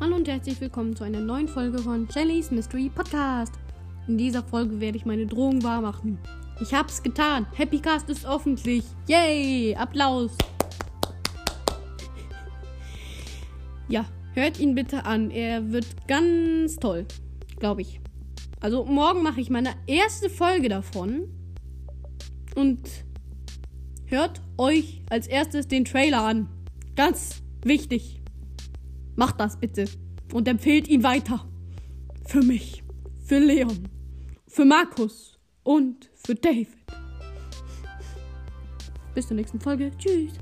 und herzlich willkommen zu einer neuen Folge von Shellys Mystery Podcast. In dieser Folge werde ich meine Drohung wahr machen. Ich hab's getan. Happy Cast ist öffentlich. Yay! Applaus! Ja, hört ihn bitte an. Er wird ganz toll. Glaube ich. Also morgen mache ich meine erste Folge davon. Und hört euch als erstes den Trailer an. Ganz wichtig. Macht das bitte. Und empfehlt ihn weiter. Für mich. Für Leon. Für Markus. Und für David. Bis zur nächsten Folge. Tschüss.